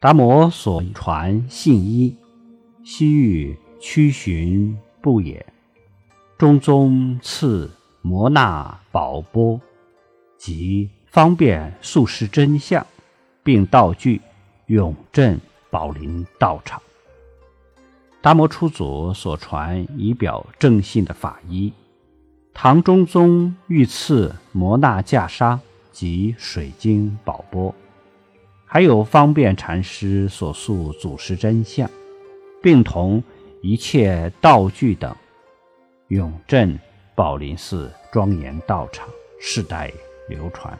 达摩所传信一，西域屈寻不也。中宗赐摩那宝钵，即方便速识真相，并道具永镇宝林道场。达摩出祖所传以表正信的法衣，唐中宗御赐摩那袈裟及水晶宝钵。还有方便禅师所述祖师真相，并同一切道具等，永镇宝林寺庄严道场，世代流传。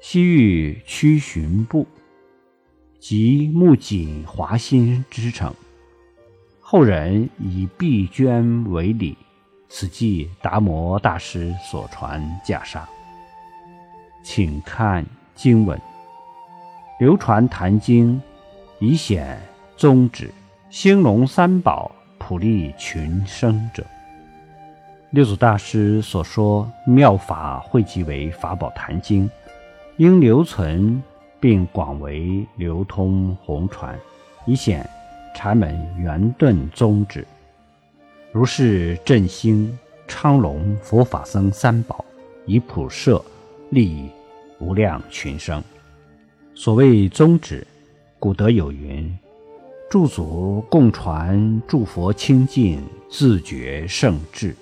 西域屈寻部，即木槿华心之城，后人以碧绢为礼，此即达摩大师所传袈裟。请看经文。流传《坛经》，以显宗旨；兴隆三宝，普利群生者。六祖大师所说妙法汇集为《法宝坛经》，应留存并广为流通弘传，以显禅门圆顿宗旨。如是振兴昌隆佛法僧三宝，以普摄利益无量群生。所谓宗旨，古德有云：“诸祖共传，诸佛清净，自觉圣智。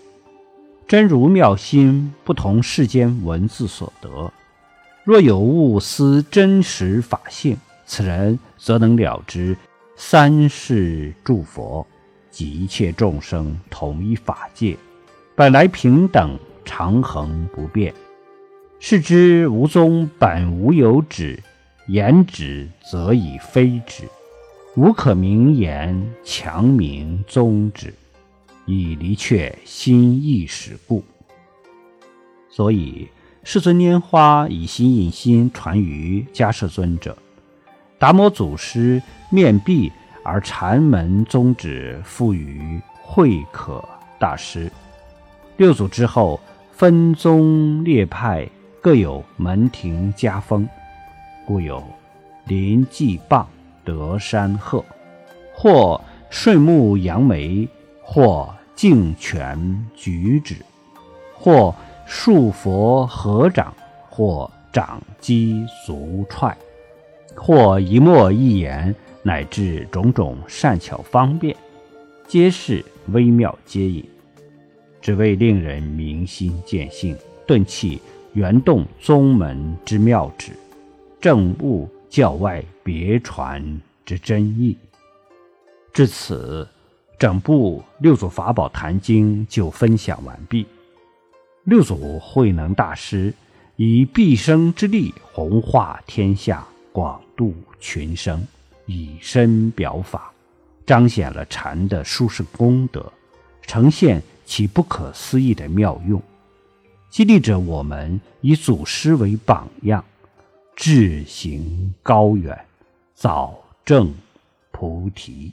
真如妙心，不同世间文字所得。若有悟思真实法性，此人则能了知三世诸佛及一切众生同一法界，本来平等，长恒不变。是知无宗本无有止。”言止则以非止，无可名言强名宗旨，以离却心意识故。所以世尊拈花以心印心传于迦摄尊者，达摩祖师面壁而禅门宗旨付于慧可大师。六祖之后分宗列派，各有门庭家风。故有林济棒、得山鹤，或顺木扬眉，或敬泉举止，或束佛合掌，或掌击足踹，或一默一言，乃至种种善巧方便，皆是微妙接引，只为令人明心见性，顿弃圆洞宗门之妙旨。正悟教外别传之真意。至此，整部六祖法宝坛经就分享完毕。六祖慧能大师以毕生之力弘化天下，广度群生，以身表法，彰显了禅的殊胜功德，呈现其不可思议的妙用，激励着我们以祖师为榜样。志行高远，早证菩提。